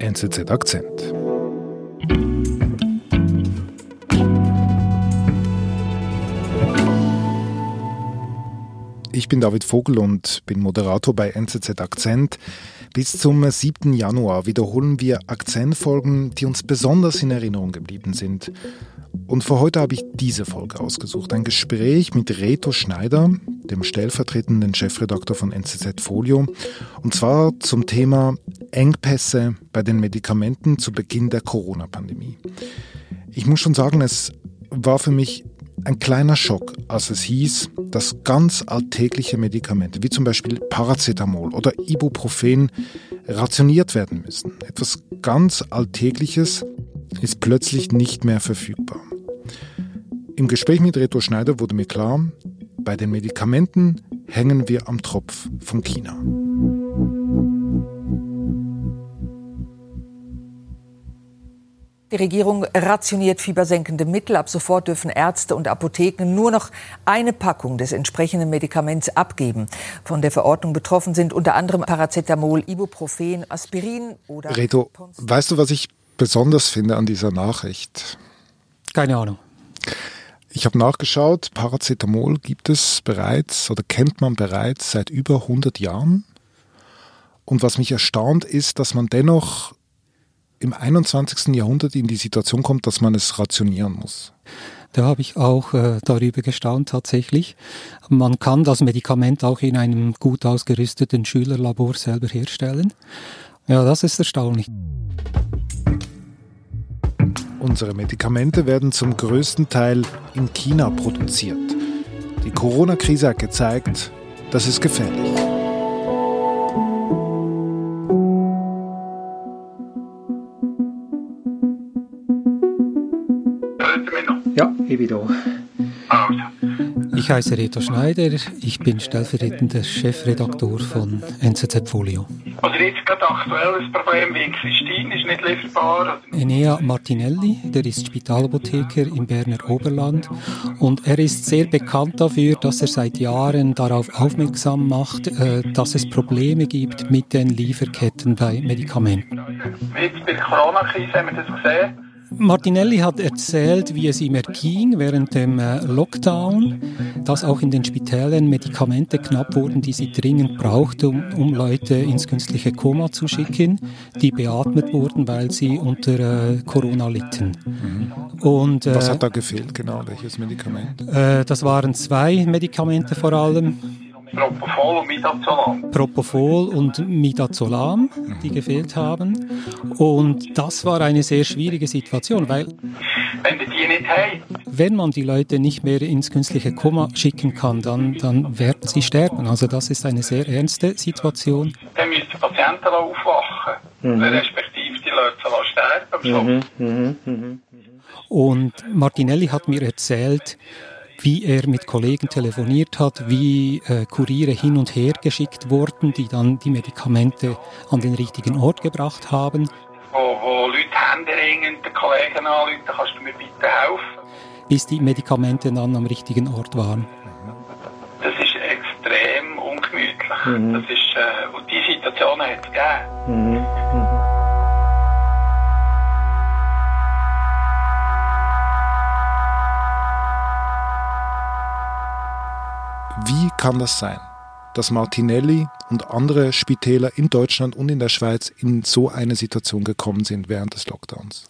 NZZ Akzent. Ich bin David Vogel und bin Moderator bei NZZ Akzent. Bis zum 7. Januar wiederholen wir Akzentfolgen, die uns besonders in Erinnerung geblieben sind. Und für heute habe ich diese Folge ausgesucht. Ein Gespräch mit Reto Schneider, dem stellvertretenden Chefredakteur von NZZ Folio. Und zwar zum Thema Engpässe bei den Medikamenten zu Beginn der Corona-Pandemie. Ich muss schon sagen, es war für mich ein kleiner Schock, als es hieß, dass ganz alltägliche Medikamente, wie zum Beispiel Paracetamol oder Ibuprofen, rationiert werden müssen. Etwas ganz Alltägliches ist plötzlich nicht mehr verfügbar. Im Gespräch mit Reto Schneider wurde mir klar, bei den Medikamenten hängen wir am Tropf von China. Die Regierung rationiert fiebersenkende Mittel. Ab sofort dürfen Ärzte und Apotheken nur noch eine Packung des entsprechenden Medikaments abgeben. Von der Verordnung betroffen sind unter anderem Paracetamol, Ibuprofen, Aspirin oder. Reto, weißt du, was ich besonders finde an dieser Nachricht? Keine Ahnung. Ich habe nachgeschaut, Paracetamol gibt es bereits oder kennt man bereits seit über 100 Jahren. Und was mich erstaunt ist, dass man dennoch im 21. Jahrhundert in die Situation kommt, dass man es rationieren muss. Da habe ich auch äh, darüber gestaunt tatsächlich. Man kann das Medikament auch in einem gut ausgerüsteten Schülerlabor selber herstellen. Ja, das ist erstaunlich. Unsere Medikamente werden zum größten Teil in China produziert. Die Corona-Krise hat gezeigt, das ist gefährlich. Ich bin da. Ich heiße Reto Schneider, ich bin stellvertretender Chefredaktor von NZZ Folio. Also jetzt gerade aktuelles Problem wie Christine ist nicht lieferbar. Enea Martinelli, der ist Spitalapotheker im Berner Oberland und er ist sehr bekannt dafür, dass er seit Jahren darauf aufmerksam macht, äh, dass es Probleme gibt mit den Lieferketten bei Medikamenten. Jetzt bei der Corona-Krise haben wir das gesehen. Martinelli hat erzählt, wie es ihm erging während dem äh, Lockdown, dass auch in den Spitälern Medikamente knapp wurden, die sie dringend brauchte, um, um Leute ins künstliche Koma zu schicken, die beatmet wurden, weil sie unter äh, Corona litten. Mhm. Und, äh, Was hat da gefehlt genau? Welches Medikament? Äh, das waren zwei Medikamente vor allem. Propofol und Midazolam. Propofol und Midazolam, die gefehlt haben. Und das war eine sehr schwierige Situation, weil wenn die nicht haben, wenn man die Leute nicht mehr ins künstliche Koma schicken kann, dann, dann werden sie sterben. Also das ist eine sehr ernste Situation. Dann müssen die Patienten aufwachen, mhm. respektive die Leute sterben. Mhm. Mhm. Und Martinelli hat mir erzählt, wie er mit Kollegen telefoniert hat, wie äh, Kuriere hin und her geschickt wurden, die dann die Medikamente an den richtigen Ort gebracht haben. Wo, wo Leute händeringend den Kollegen anrufen, kannst du mir bitte helfen? Bis die Medikamente dann am richtigen Ort waren. Das ist extrem ungemütlich. Mhm. Das ist, äh, und die Situation hat es gegeben. Mhm. Kann das sein, dass Martinelli und andere Spitäler in Deutschland und in der Schweiz in so eine Situation gekommen sind während des Lockdowns?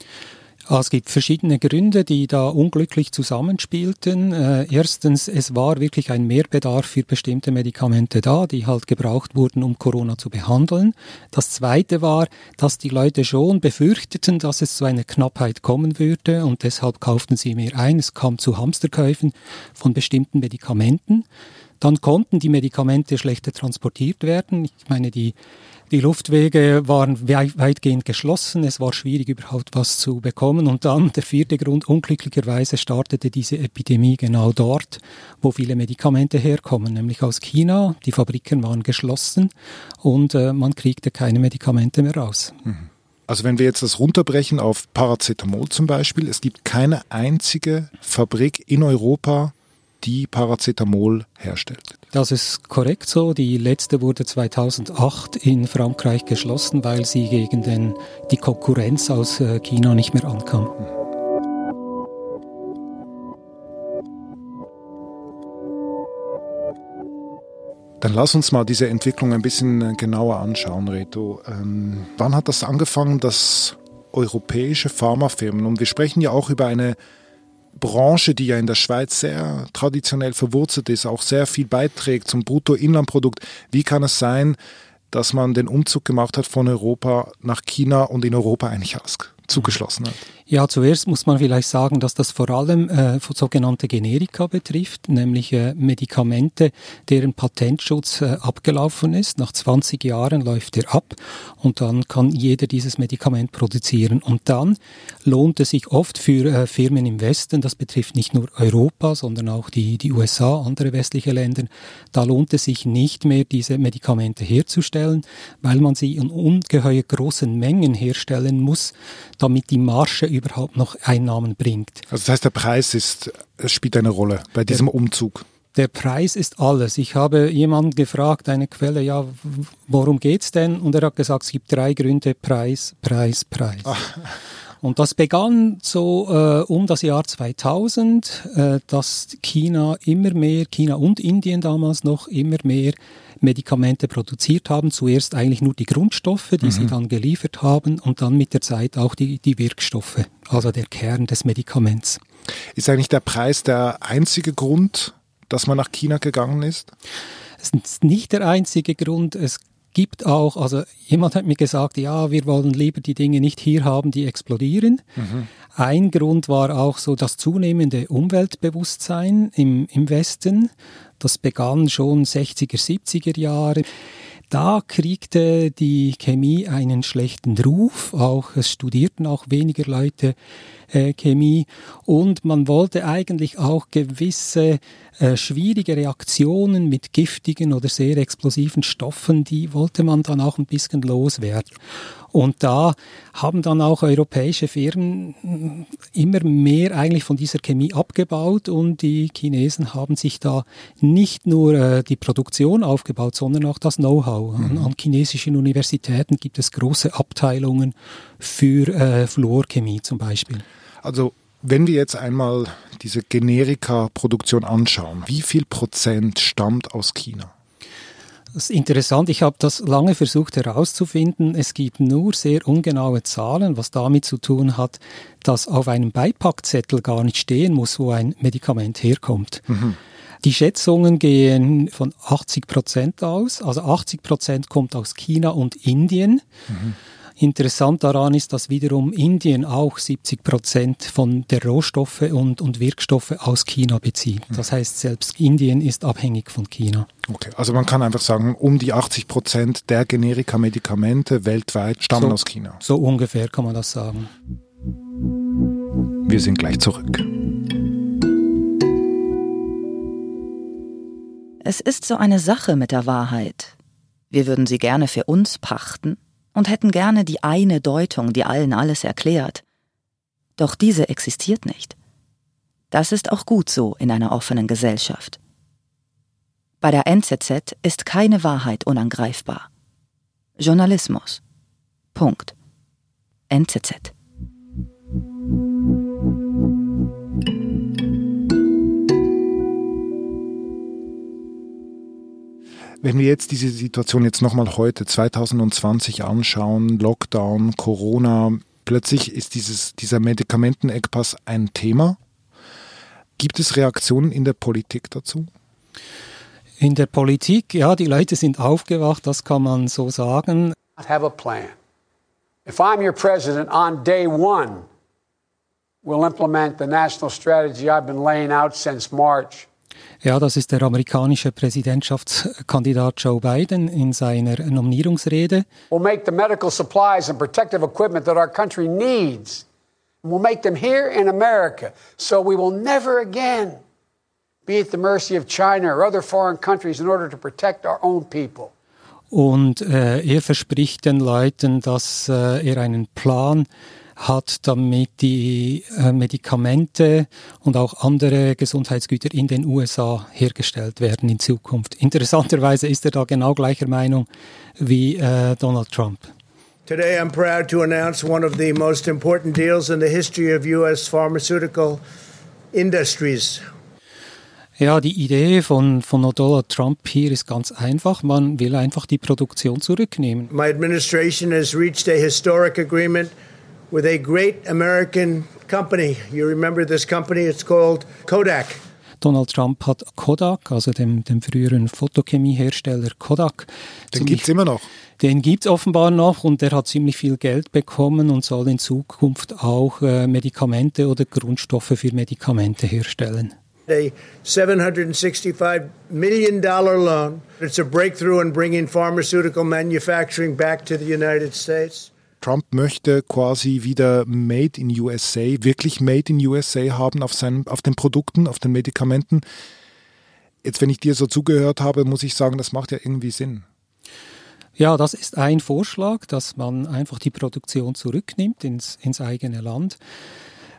Ah, es gibt verschiedene Gründe, die da unglücklich zusammenspielten. Äh, erstens, es war wirklich ein Mehrbedarf für bestimmte Medikamente da, die halt gebraucht wurden, um Corona zu behandeln. Das zweite war, dass die Leute schon befürchteten, dass es zu einer Knappheit kommen würde und deshalb kauften sie mehr ein. Es kam zu Hamsterkäufen von bestimmten Medikamenten. Dann konnten die Medikamente schlechter transportiert werden. Ich meine, die die Luftwege waren weitgehend geschlossen. Es war schwierig, überhaupt was zu bekommen. Und dann der vierte Grund, unglücklicherweise startete diese Epidemie genau dort, wo viele Medikamente herkommen, nämlich aus China. Die Fabriken waren geschlossen und äh, man kriegte keine Medikamente mehr raus. Mhm. Also wenn wir jetzt das runterbrechen auf Paracetamol zum Beispiel, es gibt keine einzige Fabrik in Europa, die Paracetamol herstellt. Das ist korrekt so. Die letzte wurde 2008 in Frankreich geschlossen, weil sie gegen den, die Konkurrenz aus äh, China nicht mehr ankam. Dann lass uns mal diese Entwicklung ein bisschen äh, genauer anschauen, Reto. Ähm, wann hat das angefangen, dass europäische Pharmafirmen, und wir sprechen ja auch über eine Branche, die ja in der Schweiz sehr traditionell verwurzelt ist, auch sehr viel beiträgt zum Bruttoinlandprodukt. Wie kann es sein, dass man den Umzug gemacht hat von Europa nach China und in Europa eigentlich zugeschlossen hat? Ja, zuerst muss man vielleicht sagen, dass das vor allem äh, sogenannte Generika betrifft, nämlich äh, Medikamente, deren Patentschutz äh, abgelaufen ist. Nach 20 Jahren läuft er ab und dann kann jeder dieses Medikament produzieren. Und dann lohnt es sich oft für äh, Firmen im Westen, das betrifft nicht nur Europa, sondern auch die, die USA, andere westliche Länder, da lohnt es sich nicht mehr, diese Medikamente herzustellen, weil man sie in ungeheuer großen Mengen herstellen muss, damit die Marge überhaupt noch Einnahmen bringt. Also das heißt, der Preis ist, es spielt eine Rolle bei diesem der, Umzug. Der Preis ist alles. Ich habe jemanden gefragt, eine Quelle, ja, worum geht's denn? Und er hat gesagt, es gibt drei Gründe, Preis, Preis, Preis. Ach. Und das begann so äh, um das Jahr 2000, äh, dass China immer mehr, China und Indien damals noch immer mehr Medikamente produziert haben. Zuerst eigentlich nur die Grundstoffe, die mhm. sie dann geliefert haben und dann mit der Zeit auch die, die Wirkstoffe, also der Kern des Medikaments. Ist eigentlich der Preis der einzige Grund, dass man nach China gegangen ist? Es ist nicht der einzige Grund. Es gibt auch, also jemand hat mir gesagt, ja, wir wollen lieber die Dinge nicht hier haben, die explodieren. Mhm. Ein Grund war auch so das zunehmende Umweltbewusstsein im, im Westen. Das begann schon 60er, 70er Jahre. Da kriegte die Chemie einen schlechten Ruf, auch es studierten auch weniger Leute äh, Chemie und man wollte eigentlich auch gewisse äh, schwierige Reaktionen mit giftigen oder sehr explosiven Stoffen, die wollte man dann auch ein bisschen loswerden. Und da haben dann auch europäische Firmen immer mehr eigentlich von dieser Chemie abgebaut und die Chinesen haben sich da nicht nur äh, die Produktion aufgebaut, sondern auch das Know-how. Mhm. An, an, chinesischen Universitäten gibt es große Abteilungen für äh, Fluorchemie zum Beispiel. Also wenn wir jetzt einmal diese Generika-Produktion anschauen, wie viel Prozent stammt aus China? Das ist interessant. Ich habe das lange versucht herauszufinden. Es gibt nur sehr ungenaue Zahlen, was damit zu tun hat, dass auf einem Beipackzettel gar nicht stehen muss, wo ein Medikament herkommt. Mhm. Die Schätzungen gehen von 80 Prozent aus. Also 80 Prozent kommt aus China und Indien. Mhm. Interessant daran ist, dass wiederum Indien auch 70 Prozent von der Rohstoffe und, und Wirkstoffe aus China bezieht. Das heißt, selbst Indien ist abhängig von China. Okay, also man kann einfach sagen, um die 80 Prozent der Generika-Medikamente weltweit stammen so, aus China. So ungefähr kann man das sagen. Wir sind gleich zurück. Es ist so eine Sache mit der Wahrheit. Wir würden sie gerne für uns pachten und hätten gerne die eine Deutung, die allen alles erklärt. Doch diese existiert nicht. Das ist auch gut so in einer offenen Gesellschaft. Bei der NZZ ist keine Wahrheit unangreifbar. Journalismus. Punkt. NZZ. Wenn wir jetzt diese Situation jetzt nochmal heute, 2020 anschauen, Lockdown, Corona, plötzlich ist dieses, dieser Medikamenteneckpass ein Thema. Gibt es Reaktionen in der Politik dazu? In der Politik, ja, die Leute sind aufgewacht, das kann man so sagen. I have a plan. If I'm your president on day one, we'll implement the national strategy I've been laying out since March. Ja, das ist der amerikanische Präsidentschaftskandidat Joe Biden in seiner Nominierungsrede. We'll make the medical supplies and protective equipment that our country needs. We'll make them here in America, so we will never again be at the mercy of China or other foreign countries in order to protect our own people. Und äh, er verspricht den Leuten, dass äh, er einen Plan hat, damit die äh, Medikamente und auch andere Gesundheitsgüter in den USA hergestellt werden in Zukunft. Interessanterweise ist er da genau gleicher Meinung wie äh, Donald Trump. Today I'm proud to announce one of the most important deals in the history of US pharmaceutical industries. Ja, die Idee von, von Donald Trump hier ist ganz einfach. Man will einfach die Produktion zurücknehmen. My administration has reached a historic agreement with a great American company. You remember this company? It's called Kodak. Donald Trump hat Kodak, also dem, dem früheren Fotochemiehersteller Kodak. Den gibt es immer noch. Den gibt es offenbar noch und der hat ziemlich viel Geld bekommen und soll in Zukunft auch äh, Medikamente oder Grundstoffe für Medikamente herstellen. A $765 million loan. It's a breakthrough in bringing pharmaceutical manufacturing back to the United States. Trump möchte quasi wieder Made in USA, wirklich Made in USA haben auf, seinen, auf den Produkten, auf den Medikamenten. Jetzt, wenn ich dir so zugehört habe, muss ich sagen, das macht ja irgendwie Sinn. Ja, das ist ein Vorschlag, dass man einfach die Produktion zurücknimmt ins, ins eigene Land.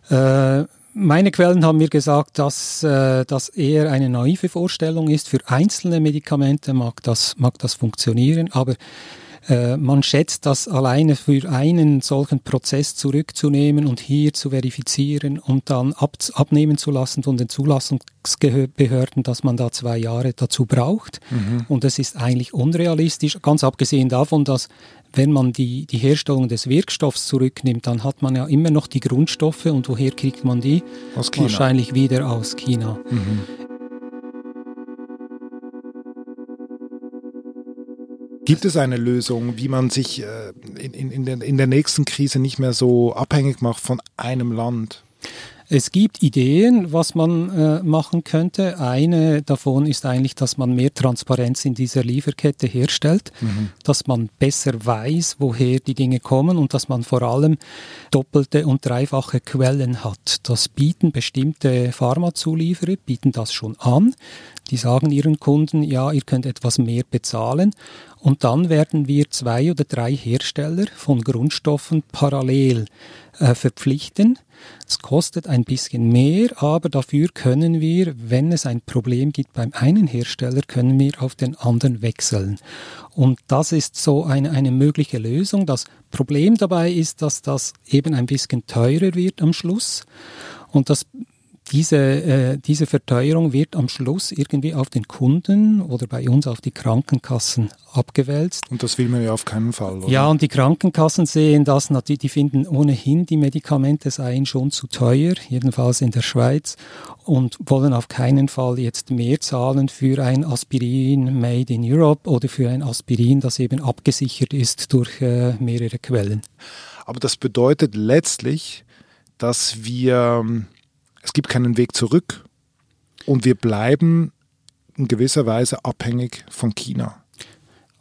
Äh, meine Quellen haben mir gesagt, dass äh, das eher eine naive Vorstellung ist. Für einzelne Medikamente mag das, mag das funktionieren, aber äh, man schätzt, dass alleine für einen solchen Prozess zurückzunehmen und hier zu verifizieren und dann ab, abnehmen zu lassen von den Zulassungsbehörden, dass man da zwei Jahre dazu braucht. Mhm. Und das ist eigentlich unrealistisch, ganz abgesehen davon, dass wenn man die, die Herstellung des Wirkstoffs zurücknimmt, dann hat man ja immer noch die Grundstoffe und woher kriegt man die? Aus China. Wahrscheinlich wieder aus China. Mhm. Gibt es eine Lösung, wie man sich äh, in, in, der, in der nächsten Krise nicht mehr so abhängig macht von einem Land? Es gibt Ideen, was man äh, machen könnte. Eine davon ist eigentlich, dass man mehr Transparenz in dieser Lieferkette herstellt, mhm. dass man besser weiß, woher die Dinge kommen und dass man vor allem doppelte und dreifache Quellen hat. Das bieten bestimmte Pharmazulieferer, bieten das schon an. Die sagen ihren Kunden, ja, ihr könnt etwas mehr bezahlen. Und dann werden wir zwei oder drei Hersteller von Grundstoffen parallel äh, verpflichten. Es kostet ein bisschen mehr, aber dafür können wir, wenn es ein Problem gibt beim einen Hersteller, können wir auf den anderen wechseln. Und das ist so eine, eine mögliche Lösung. Das Problem dabei ist, dass das eben ein bisschen teurer wird am Schluss. Und das diese, äh, diese Verteuerung wird am Schluss irgendwie auf den Kunden oder bei uns auf die Krankenkassen abgewälzt. Und das will man ja auf keinen Fall. Oder? Ja, und die Krankenkassen sehen das natürlich, die finden ohnehin, die Medikamente seien schon zu teuer, jedenfalls in der Schweiz, und wollen auf keinen Fall jetzt mehr zahlen für ein Aspirin made in Europe oder für ein Aspirin, das eben abgesichert ist durch äh, mehrere Quellen. Aber das bedeutet letztlich, dass wir es gibt keinen Weg zurück und wir bleiben in gewisser Weise abhängig von China.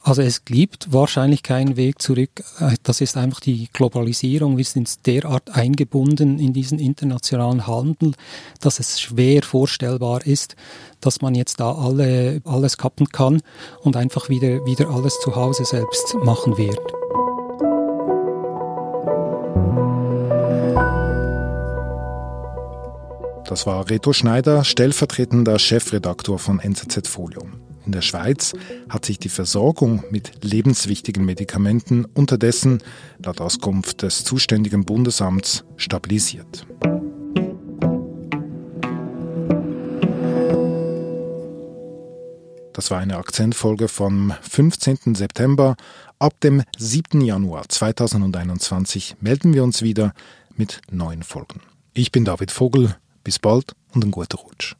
Also es gibt wahrscheinlich keinen Weg zurück. Das ist einfach die Globalisierung. Wir sind derart eingebunden in diesen internationalen Handel, dass es schwer vorstellbar ist, dass man jetzt da alle, alles kappen kann und einfach wieder, wieder alles zu Hause selbst machen wird. Das war Reto Schneider, stellvertretender Chefredaktor von NZZ Folio. In der Schweiz hat sich die Versorgung mit lebenswichtigen Medikamenten unterdessen, laut Auskunft des zuständigen Bundesamts, stabilisiert. Das war eine Akzentfolge vom 15. September. Ab dem 7. Januar 2021 melden wir uns wieder mit neuen Folgen. Ich bin David Vogel. Bis bald und einen guten Rutsch.